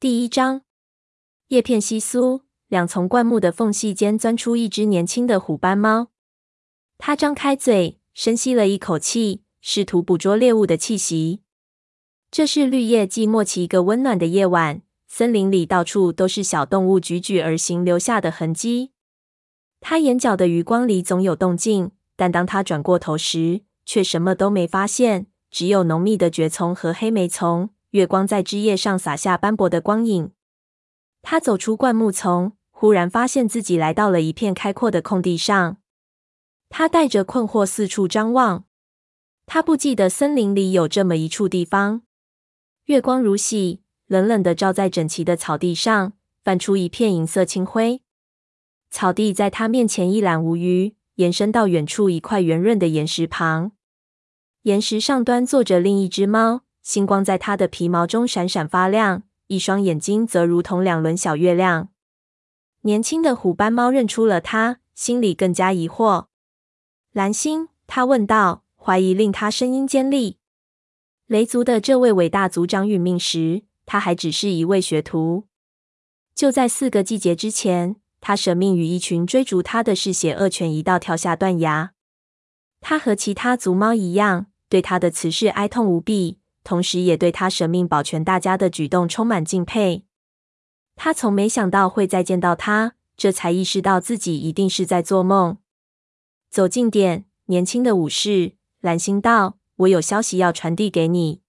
第一章，叶片稀疏，两丛灌木的缝隙间钻出一只年轻的虎斑猫。它张开嘴，深吸了一口气，试图捕捉猎物的气息。这是绿叶季末期一个温暖的夜晚，森林里到处都是小动物踽踽而行留下的痕迹。它眼角的余光里总有动静，但当它转过头时，却什么都没发现，只有浓密的蕨丛和黑莓丛。月光在枝叶上洒下斑驳的光影。他走出灌木丛，忽然发现自己来到了一片开阔的空地上。他带着困惑四处张望。他不记得森林里有这么一处地方。月光如洗，冷冷的照在整齐的草地上，泛出一片银色清辉。草地在他面前一览无余，延伸到远处一块圆润的岩石旁。岩石上端坐着另一只猫。星光在它的皮毛中闪闪发亮，一双眼睛则如同两轮小月亮。年轻的虎斑猫认出了它，心里更加疑惑。蓝星，他问道，怀疑令他声音尖利。雷族的这位伟大族长殒命时，他还只是一位学徒。就在四个季节之前，他舍命与一群追逐他的嗜血恶犬一道跳下断崖。他和其他族猫一样，对他的辞世哀痛无比。同时，也对他舍命保全大家的举动充满敬佩。他从没想到会再见到他，这才意识到自己一定是在做梦。走近点，年轻的武士，蓝星道：“我有消息要传递给你。”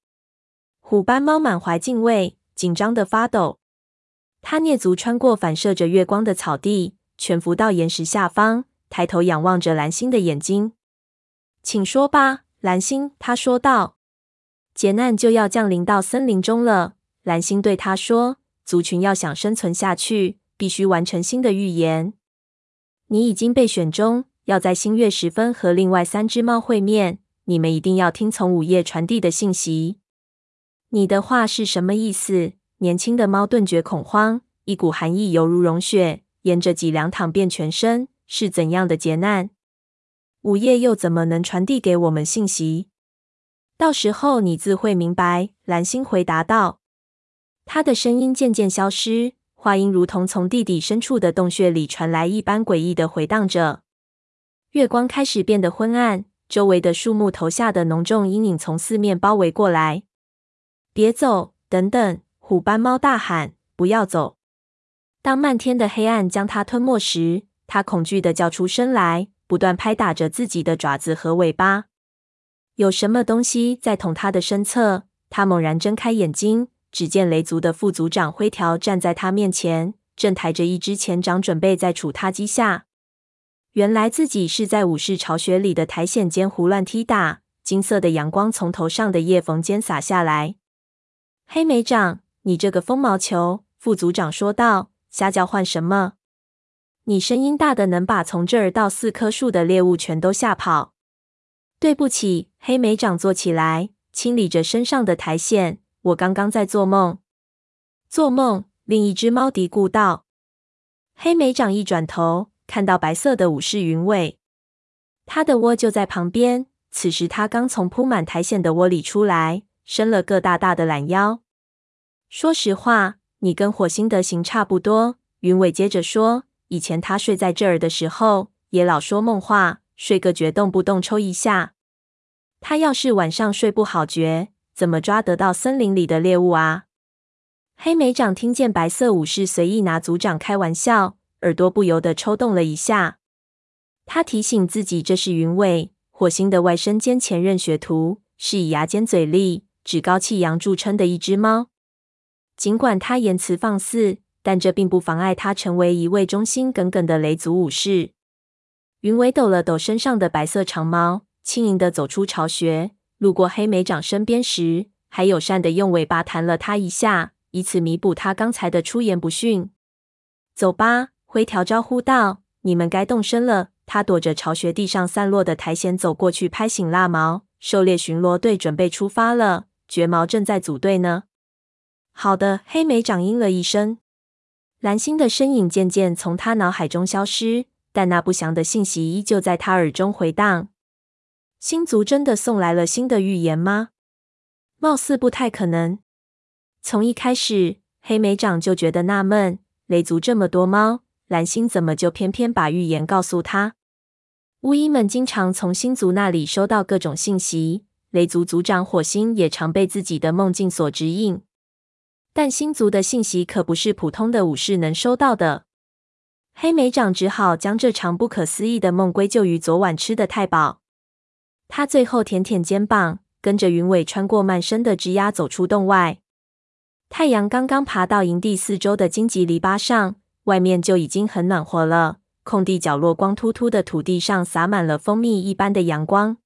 虎斑猫满怀敬畏，紧张的发抖。他蹑足穿过反射着月光的草地，潜伏到岩石下方，抬头仰望着蓝星的眼睛。“请说吧，蓝星。”他说道。劫难就要降临到森林中了，蓝星对他说：“族群要想生存下去，必须完成新的预言。你已经被选中，要在新月时分和另外三只猫会面。你们一定要听从午夜传递的信息。”你的话是什么意思？年轻的猫顿觉恐慌，一股寒意犹如融雪，沿着脊梁淌遍全身。是怎样的劫难？午夜又怎么能传递给我们信息？到时候你自会明白。”蓝星回答道。他的声音渐渐消失，话音如同从地底深处的洞穴里传来一般诡异的回荡着。月光开始变得昏暗，周围的树木投下的浓重阴影从四面包围过来。“别走！等等！”虎斑猫大喊，“不要走！”当漫天的黑暗将它吞没时，它恐惧的叫出声来，不断拍打着自己的爪子和尾巴。有什么东西在捅他的身侧？他猛然睁开眼睛，只见雷族的副族长灰条站在他面前，正抬着一只前掌，准备在杵他几下。原来自己是在武士巢穴里的苔藓间胡乱踢打，金色的阳光从头上的叶缝间洒下来。黑莓长，你这个疯毛球！副族长说道：“瞎叫唤什么？你声音大的能把从这儿到四棵树的猎物全都吓跑。”对不起，黑莓长坐起来，清理着身上的苔藓。我刚刚在做梦。做梦？另一只猫嘀咕道。黑莓长一转头，看到白色的武士云尾，他的窝就在旁边。此时他刚从铺满苔藓的窝里出来，伸了个大大的懒腰。说实话，你跟火星的型差不多。云尾接着说，以前他睡在这儿的时候，也老说梦话。睡个觉，动不动抽一下。他要是晚上睡不好觉，怎么抓得到森林里的猎物啊？黑莓长听见白色武士随意拿族长开玩笑，耳朵不由得抽动了一下。他提醒自己，这是云尾，火星的外甥兼前任学徒，是以牙尖嘴利、趾高气扬著称的一只猫。尽管他言辞放肆，但这并不妨碍他成为一位忠心耿耿的雷族武士。云尾抖了抖身上的白色长毛，轻盈地走出巢穴，路过黑莓长身边时，还友善地用尾巴弹了他一下，以此弥补他刚才的出言不逊。走吧，灰条招呼道：“你们该动身了。”他躲着巢穴地上散落的苔藓走过去，拍醒蜡毛。狩猎巡逻队准备出发了，绝毛正在组队呢。好的，黑莓长应了一声。蓝星的身影渐渐从他脑海中消失。但那不祥的信息依旧在他耳中回荡。星族真的送来了新的预言吗？貌似不太可能。从一开始，黑莓长就觉得纳闷：雷族这么多猫，蓝星怎么就偏偏把预言告诉他？巫医们经常从星族那里收到各种信息，雷族族长火星也常被自己的梦境所指引。但星族的信息可不是普通的武士能收到的。黑莓长只好将这场不可思议的梦归咎于昨晚吃的太饱。他最后舔舔肩膀，跟着云尾穿过漫生的枝桠走出洞外。太阳刚刚爬到营地四周的荆棘篱笆上，外面就已经很暖和了。空地角落光秃秃的土地上洒满了蜂蜜一般的阳光。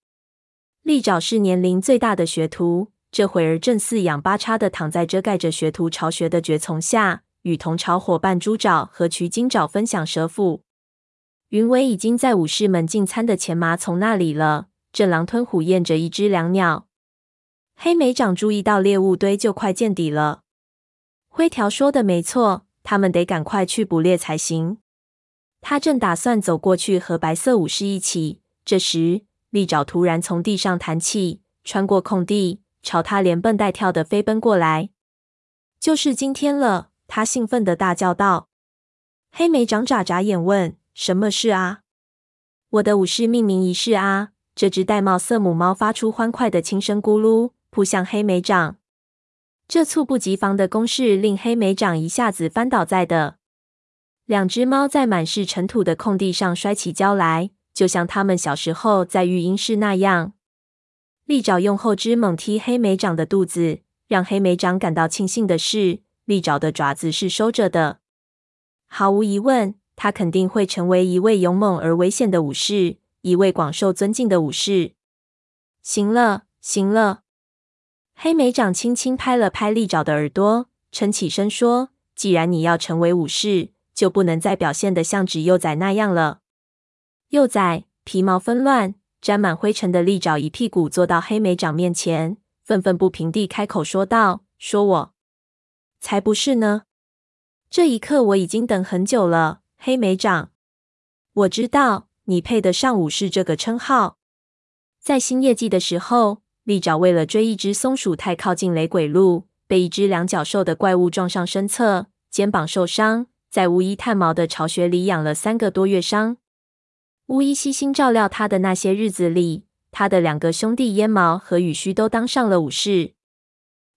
利爪是年龄最大的学徒，这会儿正四仰八叉的躺在遮盖着学徒巢穴的蕨丛下，与同巢伙伴猪爪和渠金爪分享蛇腹。云尾已经在武士们进餐的前麻丛那里了，正狼吞虎咽着一只椋鸟。黑莓长注意到猎物堆就快见底了。灰条说的没错，他们得赶快去捕猎才行。他正打算走过去和白色武士一起，这时利爪突然从地上弹起，穿过空地，朝他连蹦带跳的飞奔过来。就是今天了！他兴奋地大叫道。黑莓长眨眨眼问：“什么事啊？”“我的武士命名仪式啊！”这只玳瑁色母猫发出欢快的轻声咕噜，扑向黑莓长。这猝不及防的攻势令黑莓长一下子翻倒在地。两只猫在满是尘土的空地上摔起跤来，就像他们小时候在育婴室那样。利爪用后肢猛踢黑莓长的肚子，让黑莓长感到庆幸的是，利爪的爪子是收着的。毫无疑问，他肯定会成为一位勇猛而危险的武士，一位广受尊敬的武士。行了，行了。黑莓长轻轻拍了拍利爪的耳朵，撑起身说：“既然你要成为武士。”就不能再表现得像纸幼崽那样了。幼崽皮毛纷乱、沾满灰尘的利爪一屁股坐到黑莓长面前，愤愤不平地开口说道：“说我才不是呢！这一刻我已经等很久了，黑莓长。我知道你配得上武士这个称号。在新业季的时候，利爪为了追一只松鼠太靠近雷鬼路，被一只两脚兽的怪物撞上身侧，肩膀受伤。”在巫医炭毛的巢穴里养了三个多月伤。巫医悉心照料他的那些日子里，他的两个兄弟烟毛和羽须都当上了武士。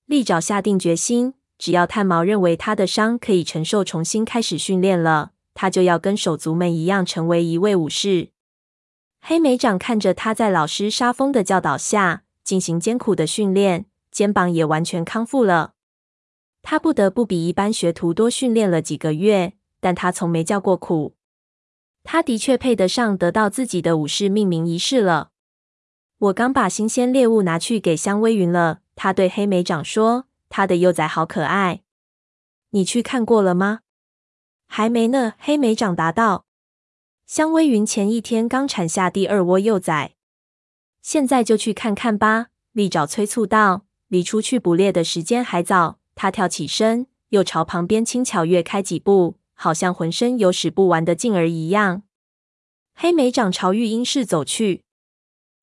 利爪下定决心，只要炭毛认为他的伤可以承受，重新开始训练了，他就要跟手足们一样成为一位武士。黑莓长看着他在老师沙风的教导下进行艰苦的训练，肩膀也完全康复了。他不得不比一般学徒多训练了几个月，但他从没叫过苦。他的确配得上得到自己的武士命名仪式了。我刚把新鲜猎物拿去给香薇云了，他对黑莓长说：“他的幼崽好可爱。”你去看过了吗？还没呢。黑莓长答道：“香薇云前一天刚产下第二窝幼崽，现在就去看看吧。”利爪催促道：“离出去捕猎的时间还早。”他跳起身，又朝旁边轻巧跃开几步，好像浑身有使不完的劲儿一样。黑莓长朝育婴室走去，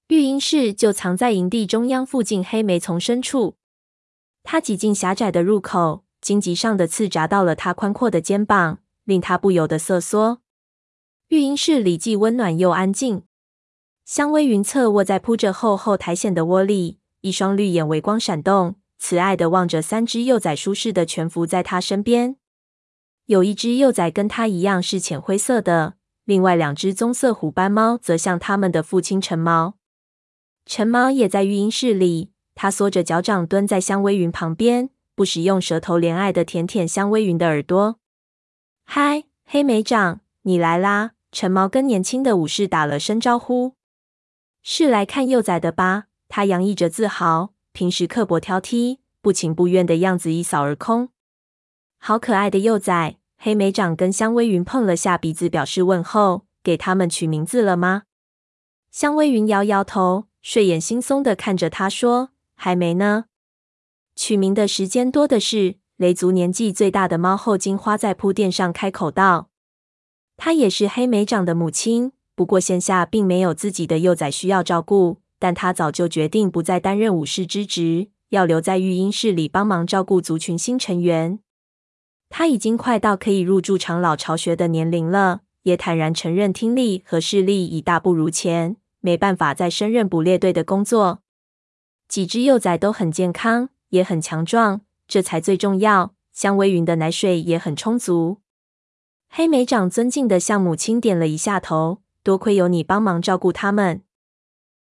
育婴室就藏在营地中央附近黑莓丛深处。他挤进狭窄的入口，荆棘上的刺扎到了他宽阔的肩膀，令他不由得瑟缩。育婴室里既温暖又安静。香薇云侧卧在铺着厚厚苔藓的窝里，一双绿眼微光闪动。慈爱的望着三只幼崽，舒适的蜷伏在他身边。有一只幼崽跟他一样是浅灰色的，另外两只棕色虎斑猫则像他们的父亲橙毛。橙毛也在育婴室里，他缩着脚掌蹲在香薇云旁边，不时用舌头怜爱的舔舔香薇云的耳朵。嗨，黑莓长，你来啦！橙毛跟年轻的武士打了声招呼。是来看幼崽的吧？他洋溢着自豪。平时刻薄挑剔、不情不愿的样子一扫而空。好可爱的幼崽！黑莓长跟香薇云碰了下鼻子，表示问候。给他们取名字了吗？香薇云摇摇头，睡眼惺忪的看着他说：“还没呢。取名的时间多的是。”雷族年纪最大的猫后金花在铺垫上开口道：“她也是黑莓长的母亲，不过现下并没有自己的幼崽需要照顾。”但她早就决定不再担任武士之职，要留在育婴室里帮忙照顾族群新成员。他已经快到可以入驻长老巢穴的年龄了，也坦然承认听力和视力已大不如前，没办法再胜任捕猎队的工作。几只幼崽都很健康，也很强壮，这才最重要。香微云的奶水也很充足。黑莓长尊敬的向母亲点了一下头，多亏有你帮忙照顾他们。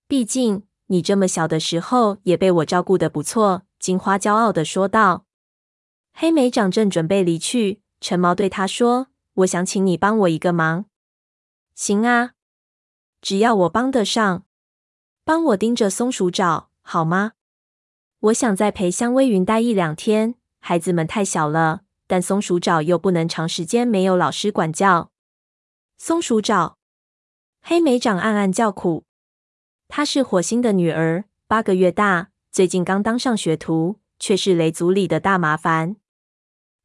毕竟你这么小的时候也被我照顾的不错。金花骄傲的说道。黑莓长正准备离去，陈毛对他说：“我想请你帮我一个忙。”“行啊，只要我帮得上，帮我盯着松鼠找好吗？”“我想再陪香微云待一两天，孩子们太小了，但松鼠爪又不能长时间没有老师管教。”“松鼠爪。”黑莓长暗暗叫苦。她是火星的女儿，八个月大，最近刚当上学徒，却是雷族里的大麻烦。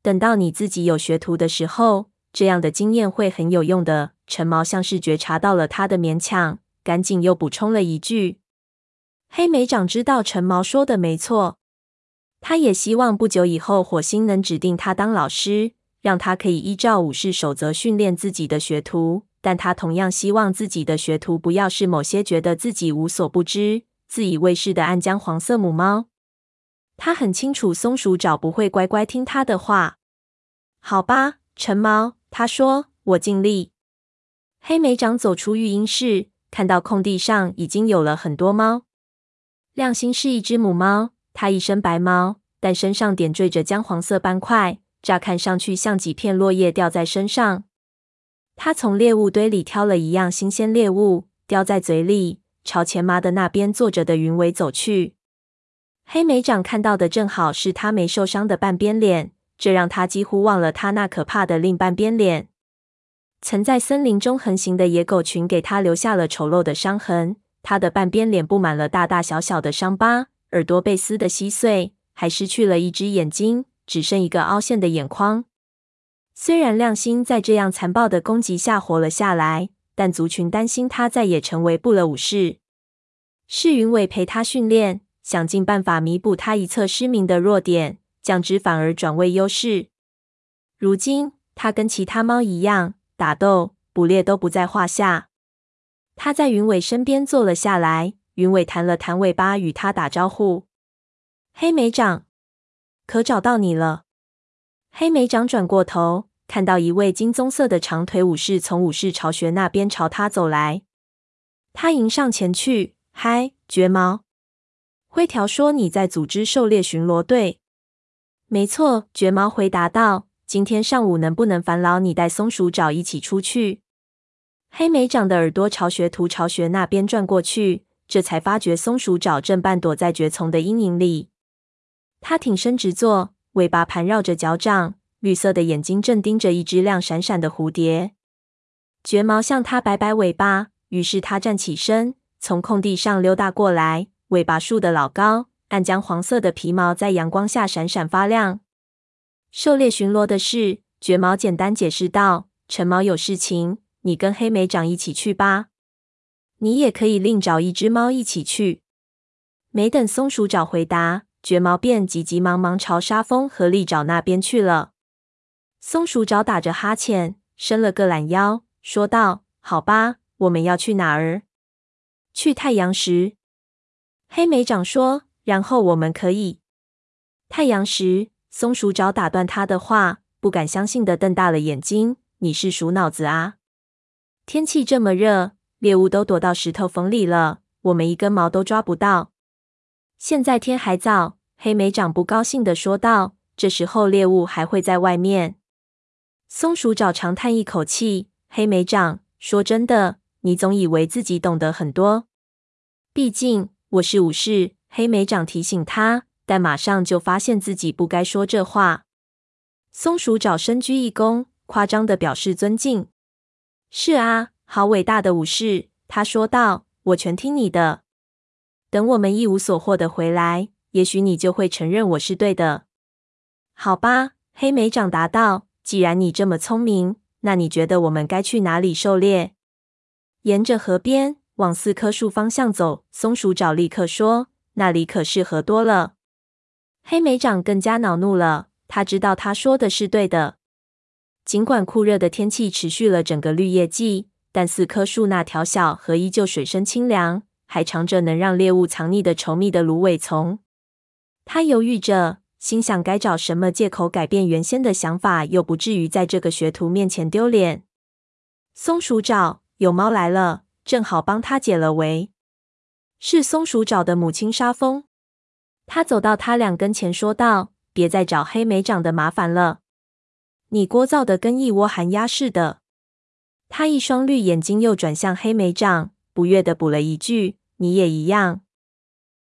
等到你自己有学徒的时候，这样的经验会很有用的。陈毛像是觉察到了他的勉强，赶紧又补充了一句：“黑莓长知道陈毛说的没错，他也希望不久以后火星能指定他当老师，让他可以依照武士守则训练自己的学徒。但他同样希望自己的学徒不要是某些觉得自己无所不知、自以为是的暗江黄色母猫。”他很清楚，松鼠爪不会乖乖听他的话。好吧，陈毛，他说：“我尽力。”黑莓长走出育婴室，看到空地上已经有了很多猫。亮星是一只母猫，它一身白毛，但身上点缀着姜黄色斑块，乍看上去像几片落叶掉在身上。它从猎物堆里挑了一样新鲜猎物，叼在嘴里，朝前妈的那边坐着的云尾走去。黑莓长看到的正好是他没受伤的半边脸，这让他几乎忘了他那可怕的另半边脸。曾在森林中横行的野狗群给他留下了丑陋的伤痕，他的半边脸布满了大大小小的伤疤，耳朵被撕得稀碎，还失去了一只眼睛，只剩一个凹陷的眼眶。虽然亮星在这样残暴的攻击下活了下来，但族群担心他再也成为不了武士。是云伟陪他训练。想尽办法弥补他一侧失明的弱点，将之反而转为优势。如今，他跟其他猫一样，打斗、捕猎都不在话下。他在云尾身边坐了下来，云尾弹了弹尾巴，与他打招呼：“黑莓长，可找到你了。”黑莓长转过头，看到一位金棕色的长腿武士从武士巢穴那边朝他走来，他迎上前去：“嗨，绝毛。”灰条说：“你在组织狩猎巡逻队？”“没错。”绝毛回答道。“今天上午能不能烦劳你带松鼠爪一起出去？”黑莓长的耳朵朝学徒巢穴那边转过去，这才发觉松鼠爪正半躲在蕨丛的阴影里。它挺身直坐，尾巴盘绕着脚掌，绿色的眼睛正盯着一只亮闪闪的蝴蝶。蕨毛向它摆摆尾巴，于是它站起身，从空地上溜达过来。尾巴竖得老高，暗浆黄色的皮毛在阳光下闪闪发亮。狩猎巡逻的事，绝毛简单解释道：“陈毛有事情，你跟黑莓长一起去吧。你也可以另找一只猫一起去。”没等松鼠爪回答，绝毛便急急忙忙朝沙峰和利爪那边去了。松鼠爪打着哈欠，伸了个懒腰，说道：“好吧，我们要去哪儿？去太阳石。”黑莓长说：“然后我们可以太阳石。”松鼠爪打断他的话，不敢相信的瞪大了眼睛：“你是鼠脑子啊？天气这么热，猎物都躲到石头缝里了，我们一根毛都抓不到。现在天还早。”黑莓长不高兴的说道：“这时候猎物还会在外面。”松鼠爪长叹一口气：“黑莓长，说真的，你总以为自己懂得很多，毕竟……”我是武士，黑莓长提醒他，但马上就发现自己不该说这话。松鼠爪深鞠一躬，夸张的表示尊敬。是啊，好伟大的武士，他说道。我全听你的。等我们一无所获的回来，也许你就会承认我是对的。好吧，黑莓长答道。既然你这么聪明，那你觉得我们该去哪里狩猎？沿着河边。往四棵树方向走，松鼠爪立刻说：“那里可适合多了。”黑莓长更加恼怒了，他知道他说的是对的。尽管酷热的天气持续了整个绿叶季，但四棵树那条小河依旧水深清凉，还藏着能让猎物藏匿的稠密的芦苇丛。他犹豫着，心想该找什么借口改变原先的想法，又不至于在这个学徒面前丢脸。松鼠找，有猫来了，正好帮他解了围。是松鼠找的母亲沙风。他走到他俩跟前，说道：“别再找黑莓长的麻烦了，你聒噪的跟一窝寒鸦似的。”他一双绿眼睛又转向黑莓长，不悦的补了一句：“你也一样。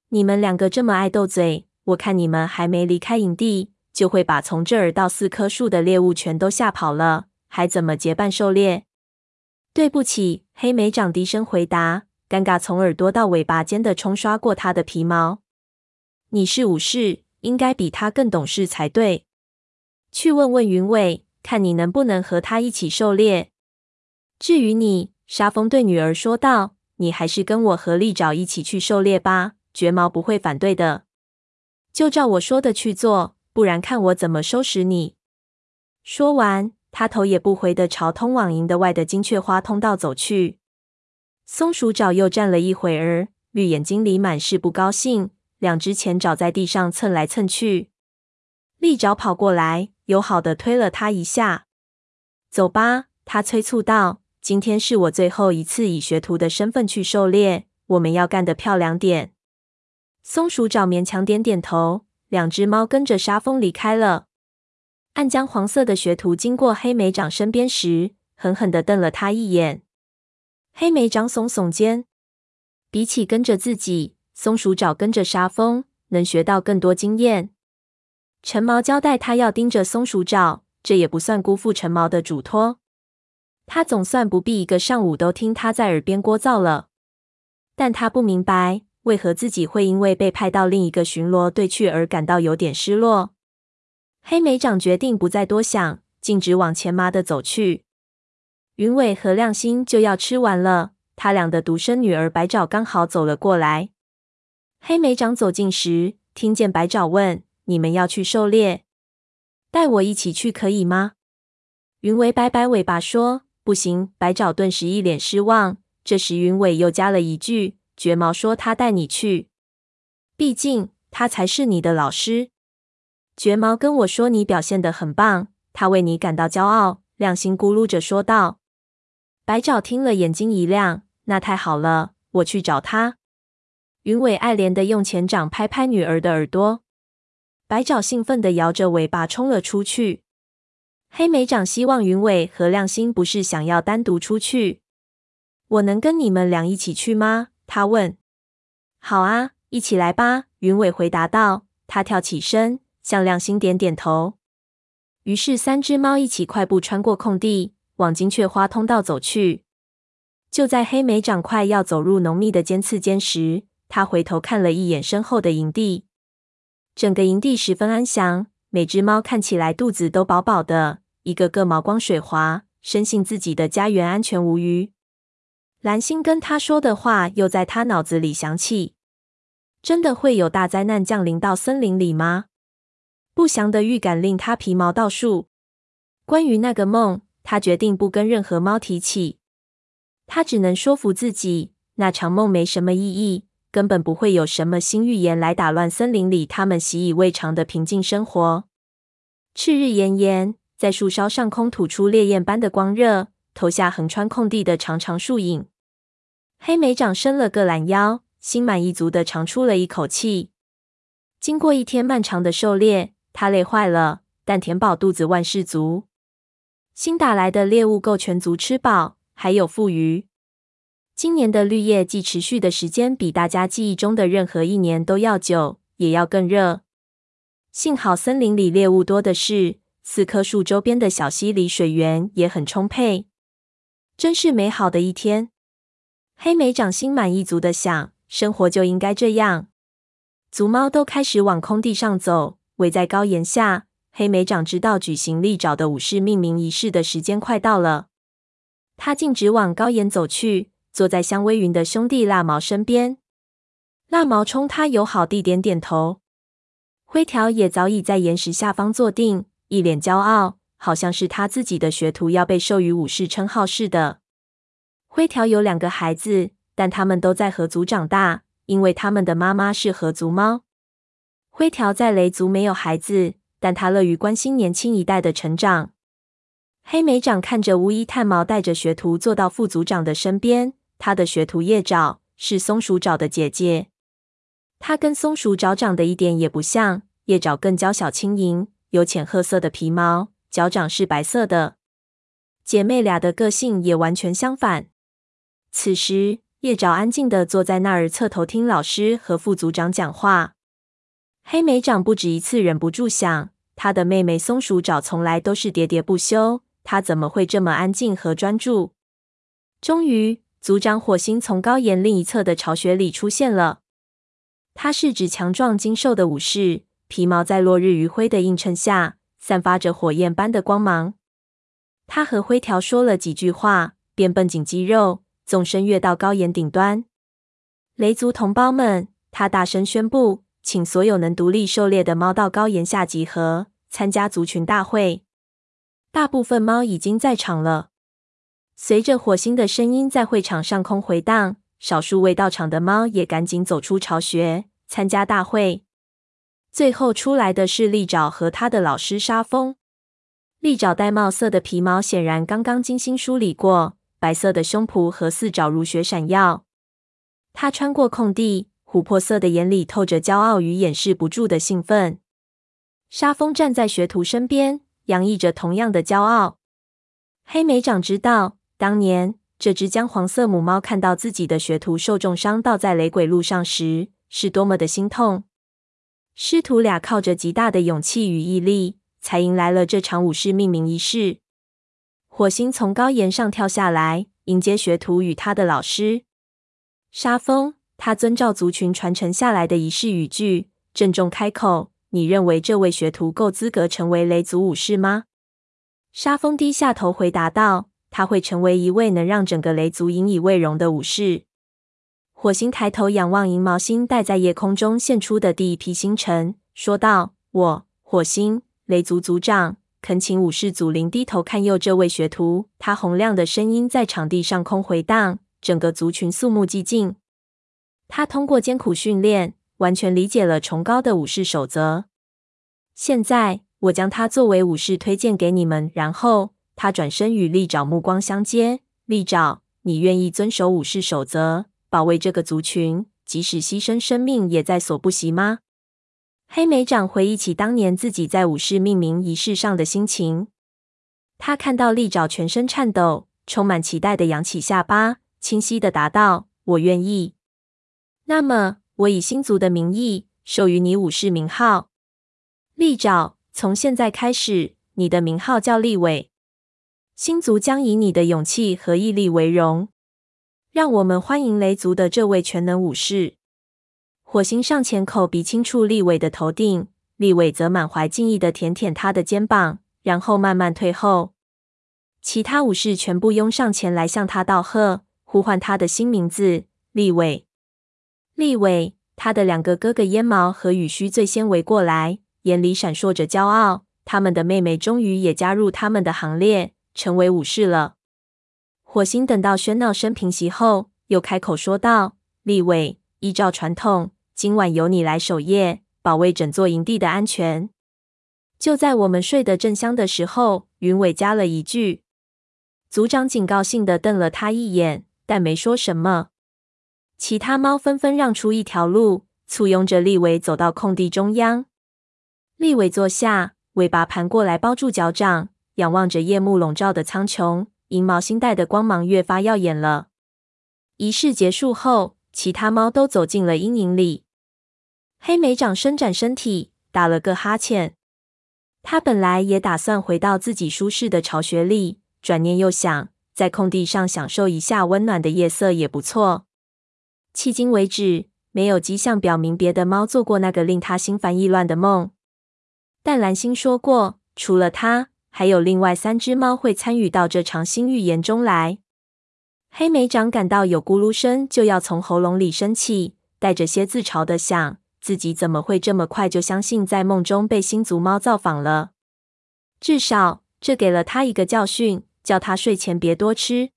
你们两个这么爱斗嘴，我看你们还没离开营地，就会把从这儿到四棵树的猎物全都吓跑了，还怎么结伴狩猎？”对不起，黑莓长低声回答。尴尬从耳朵到尾巴间的冲刷过他的皮毛。你是武士，应该比他更懂事才对。去问问云尾，看你能不能和他一起狩猎。至于你，沙蜂对女儿说道：“你还是跟我和利爪一起去狩猎吧，绝毛不会反对的。就照我说的去做，不然看我怎么收拾你。”说完，他头也不回的朝通往营的外的金雀花通道走去。松鼠爪又站了一会儿，绿眼睛里满是不高兴，两只前爪在地上蹭来蹭去。利爪跑过来，友好的推了他一下。“走吧。”他催促道，“今天是我最后一次以学徒的身份去狩猎，我们要干得漂亮点。”松鼠爪勉强点点头。两只猫跟着沙风离开了。暗姜黄色的学徒经过黑莓长身边时，狠狠的瞪了他一眼。黑莓长耸耸肩，比起跟着自己，松鼠爪跟着沙风，能学到更多经验。陈毛交代他要盯着松鼠爪，这也不算辜负陈毛的嘱托。他总算不必一个上午都听他在耳边聒噪了。但他不明白，为何自己会因为被派到另一个巡逻队去而感到有点失落。黑莓长决定不再多想，径直往前麻的走去。云尾和亮星就要吃完了，他俩的独生女儿白爪刚好走了过来。黑莓长走近时，听见白爪问：“你们要去狩猎？带我一起去可以吗？”云尾摆摆尾巴说：“不行。”白爪顿时一脸失望。这时云尾又加了一句：“绝毛说他带你去，毕竟他才是你的老师。绝毛跟我说你表现的很棒，他为你感到骄傲。”亮星咕噜着说道。白爪听了，眼睛一亮。那太好了，我去找他。云尾爱怜的用前掌拍拍女儿的耳朵。白爪兴奋的摇着尾巴冲了出去。黑莓长希望云尾和亮星不是想要单独出去。我能跟你们俩一起去吗？他问。好啊，一起来吧。云尾回答道。他跳起身，向亮星点点头。于是三只猫一起快步穿过空地。往金雀花通道走去。就在黑莓长快要走入浓密的尖刺间时，他回头看了一眼身后的营地。整个营地十分安详，每只猫看起来肚子都饱饱的，一个个毛光水滑，深信自己的家园安全无虞。蓝星跟他说的话又在他脑子里响起：真的会有大灾难降临到森林里吗？不祥的预感令他皮毛倒竖。关于那个梦。他决定不跟任何猫提起，他只能说服自己，那场梦没什么意义，根本不会有什么新预言来打乱森林里他们习以为常的平静生活。赤日炎炎，在树梢上空吐出烈焰般的光热，投下横穿空地的长长树影。黑莓长伸了个懒腰，心满意足地长出了一口气。经过一天漫长的狩猎，他累坏了，但填饱肚子万事足。新打来的猎物够全族吃饱，还有富余。今年的绿叶季持续的时间比大家记忆中的任何一年都要久，也要更热。幸好森林里猎物多的是，四棵树周边的小溪里水源也很充沛，真是美好的一天。黑莓长心满意足的想，生活就应该这样。族猫都开始往空地上走，围在高岩下。黑莓长知道举行利爪的武士命名仪式的时间快到了，他径直往高岩走去，坐在香微云的兄弟蜡毛身边。蜡毛冲他友好地点点头。灰条也早已在岩石下方坐定，一脸骄傲，好像是他自己的学徒要被授予武士称号似的。灰条有两个孩子，但他们都在河族长大，因为他们的妈妈是河族猫。灰条在雷族没有孩子，但他乐于关心年轻一代的成长。黑莓长看着巫医炭毛带着学徒坐到副族长的身边，他的学徒叶爪是松鼠爪的姐姐。它跟松鼠爪长得一点也不像，叶爪更娇小轻盈，有浅褐色的皮毛，脚掌是白色的。姐妹俩的个性也完全相反。此时，叶爪安静的坐在那儿，侧头听老师和副组长讲话。黑莓长不止一次忍不住想，他的妹妹松鼠爪从来都是喋喋不休，她怎么会这么安静和专注？终于，族长火星从高岩另一侧的巢穴里出现了。他是指强壮精瘦的武士，皮毛在落日余晖的映衬下，散发着火焰般的光芒。他和灰条说了几句话，便绷紧肌肉，纵身跃到高岩顶端。雷族同胞们，他大声宣布，请所有能独立狩猎的猫到高岩下集合，参加族群大会。大部分猫已经在场了。随着火星的声音在会场上空回荡。少数未到场的猫也赶紧走出巢穴，参加大会。最后出来的是利爪和他的老师沙风。利爪玳瑁色的皮毛显然刚刚精心梳理过，白色的胸脯和四爪如雪闪耀。他穿过空地，琥珀色的眼里透着骄傲与掩饰不住的兴奋。沙风站在学徒身边，洋溢着同样的骄傲。黑莓长知道，当年。这只姜黄色母猫看到自己的学徒受重伤倒在雷鬼路上时，是多么的心痛。师徒俩靠着极大的勇气与毅力，才迎来了这场武士命名仪式。火星从高岩上跳下来，迎接学徒与他的老师沙风。他遵照族群传承下来的仪式语句，郑重开口：“你认为这位学徒够资格成为雷族武士吗？”沙风低下头回答道。他会成为一位能让整个雷族引以为荣的武士。火星抬头仰望银毛星带在夜空中现出的第一批星辰，说道：“我，火星，雷族族长，恳请武士祖灵低头看佑这位学徒。”他洪亮的声音在场地上空回荡，整个族群肃穆寂静。他通过艰苦训练，完全理解了崇高的武士守则。现在，我将他作为武士推荐给你们，然后。他转身与利爪目光相接。利爪，你愿意遵守武士守则，保卫这个族群，即使牺牲生命也在所不惜吗？黑莓长回忆起当年自己在武士命名仪式上的心情。他看到利爪全身颤抖，充满期待的扬起下巴，清晰的答道：“我愿意。”那么，我以星族的名义授予你武士名号。利爪，从现在开始，你的名号叫利尾。星族将以你的勇气和毅力为荣，让我们欢迎雷族的这位全能武士。火星上前口鼻轻触利伟的头顶，利伟则满怀敬意的舔舔他的肩膀，然后慢慢退后。其他武士全部拥上前来向他道贺，呼唤他的新名字——利伟。利伟，他的两个哥哥烟毛和羽须最先围过来，眼里闪烁着骄傲。他们的妹妹终于也加入他们的行列。成为武士了。火星等到喧闹声平息后，又开口说道：“立伟，依照传统，今晚由你来守夜，保卫整座营地的安全。”就在我们睡得正香的时候，云伟加了一句。组长警告性的瞪了他一眼，但没说什么。其他猫纷纷让出一条路，簇拥着立伟走到空地中央。立伟坐下，尾巴盘过来包住脚掌。仰望着夜幕笼罩的苍穹，银毛星带的光芒越发耀眼了。仪式结束后，其他猫都走进了阴影里。黑莓长伸展身体，打了个哈欠。他本来也打算回到自己舒适的巢穴里，转念又想，在空地上享受一下温暖的夜色也不错。迄今为止，没有迹象表明别的猫做过那个令他心烦意乱的梦。但蓝星说过，除了他。还有另外三只猫会参与到这场新预言中来。黑莓长感到有咕噜声就要从喉咙里升起，带着些自嘲的想：自己怎么会这么快就相信在梦中被星族猫造访了？至少这给了他一个教训，叫他睡前别多吃。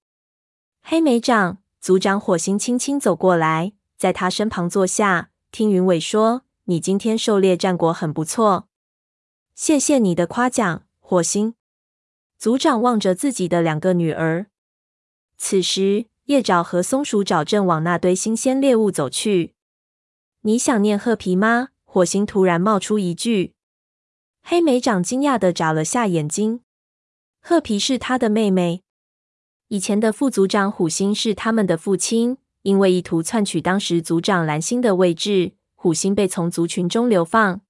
黑莓长，族长火星轻轻走过来，在他身旁坐下，听云尾说：“你今天狩猎战果很不错，谢谢你的夸奖，火星。”族长望着自己的两个女儿。此时，叶爪和松鼠爪正往那堆新鲜猎物走去。你想念褐皮吗？火星突然冒出一句。黑莓长惊讶的眨了下眼睛。褐皮是他的妹妹。以前的副族长虎星是他们的父亲，因为意图篡取当时族长蓝星的位置，虎星被从族群中流放。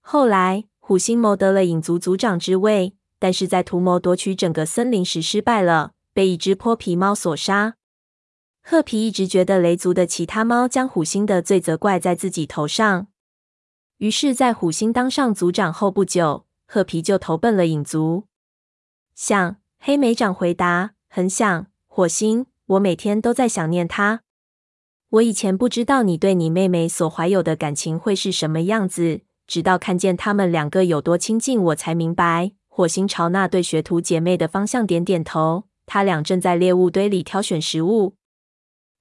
后来，虎星谋得了影族族长之位，但是在图谋夺取整个森林时失败了，被一只泼皮猫所杀。褐皮一直觉得雷族的其他猫将虎星的罪责怪在自己头上，于是，在虎星当上族长后不久，褐皮就投奔了影族。想，黑莓长回答，很想。火星，我每天都在想念他。我以前不知道你对你妹妹所怀有的感情会是什么样子，直到看见他们两个有多亲近，我才明白。火星朝那对学徒姐妹的方向点点头，他俩正在猎物堆里挑选食物。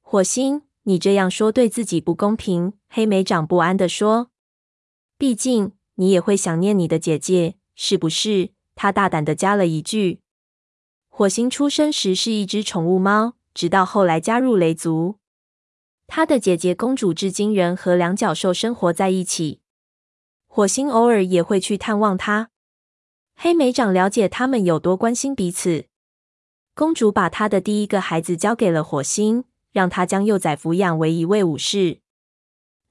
火星，你这样说对自己不公平。”黑莓长不安地说。“毕竟你也会想念你的姐姐，是不是？”他大胆地加了一句。火星出生时是一只宠物猫，直到后来加入雷族。他的姐姐公主至今仍和两脚兽生活在一起。火星偶尔也会去探望他。黑莓长了解他们有多关心彼此。公主把她的第一个孩子交给了火星。让他将幼崽抚养为一位武士，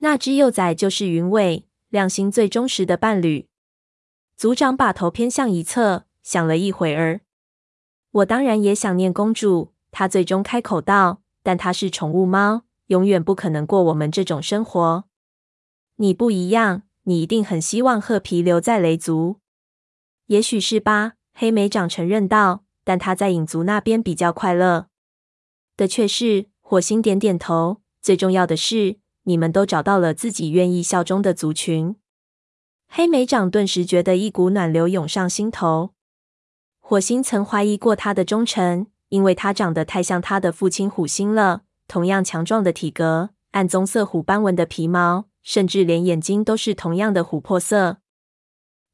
那只幼崽就是云尾，亮星最忠实的伴侣。族长把头偏向一侧，想了一会儿。我当然也想念公主，他最终开口道。但她是宠物猫，永远不可能过我们这种生活。你不一样，你一定很希望褐皮留在雷族。也许是吧，黑莓长承认道。但他在影族那边比较快乐。的确是。火星点点头。最重要的是，你们都找到了自己愿意效忠的族群。黑莓长顿时觉得一股暖流涌上心头。火星曾怀疑过他的忠诚，因为他长得太像他的父亲虎星了。同样强壮的体格，暗棕色虎斑纹的皮毛，甚至连眼睛都是同样的琥珀色。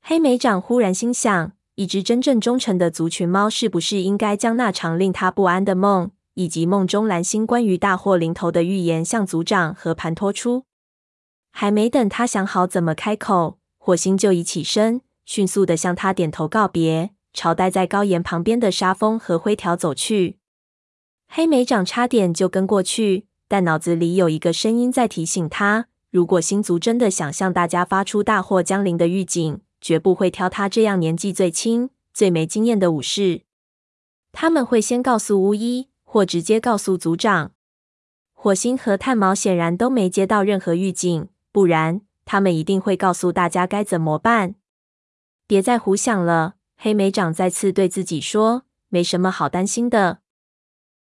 黑莓长忽然心想：一只真正忠诚的族群猫，是不是应该将那场令他不安的梦，以及梦中蓝星关于大祸临头的预言，向族长和盘托出。还没等他想好怎么开口，火星就已起身，迅速的向他点头告别，朝待在高岩旁边的沙峰和灰条走去。黑莓长差点就跟过去，但脑子里有一个声音在提醒他：如果星族真的想向大家发出大祸将临的预警，绝不会挑他这样年纪最轻、最没经验的武士。他们会先告诉巫医。或直接告诉族长，火星和炭毛显然都没接到任何预警，不然他们一定会告诉大家该怎么办。别再胡想了，黑莓长再次对自己说，没什么好担心的。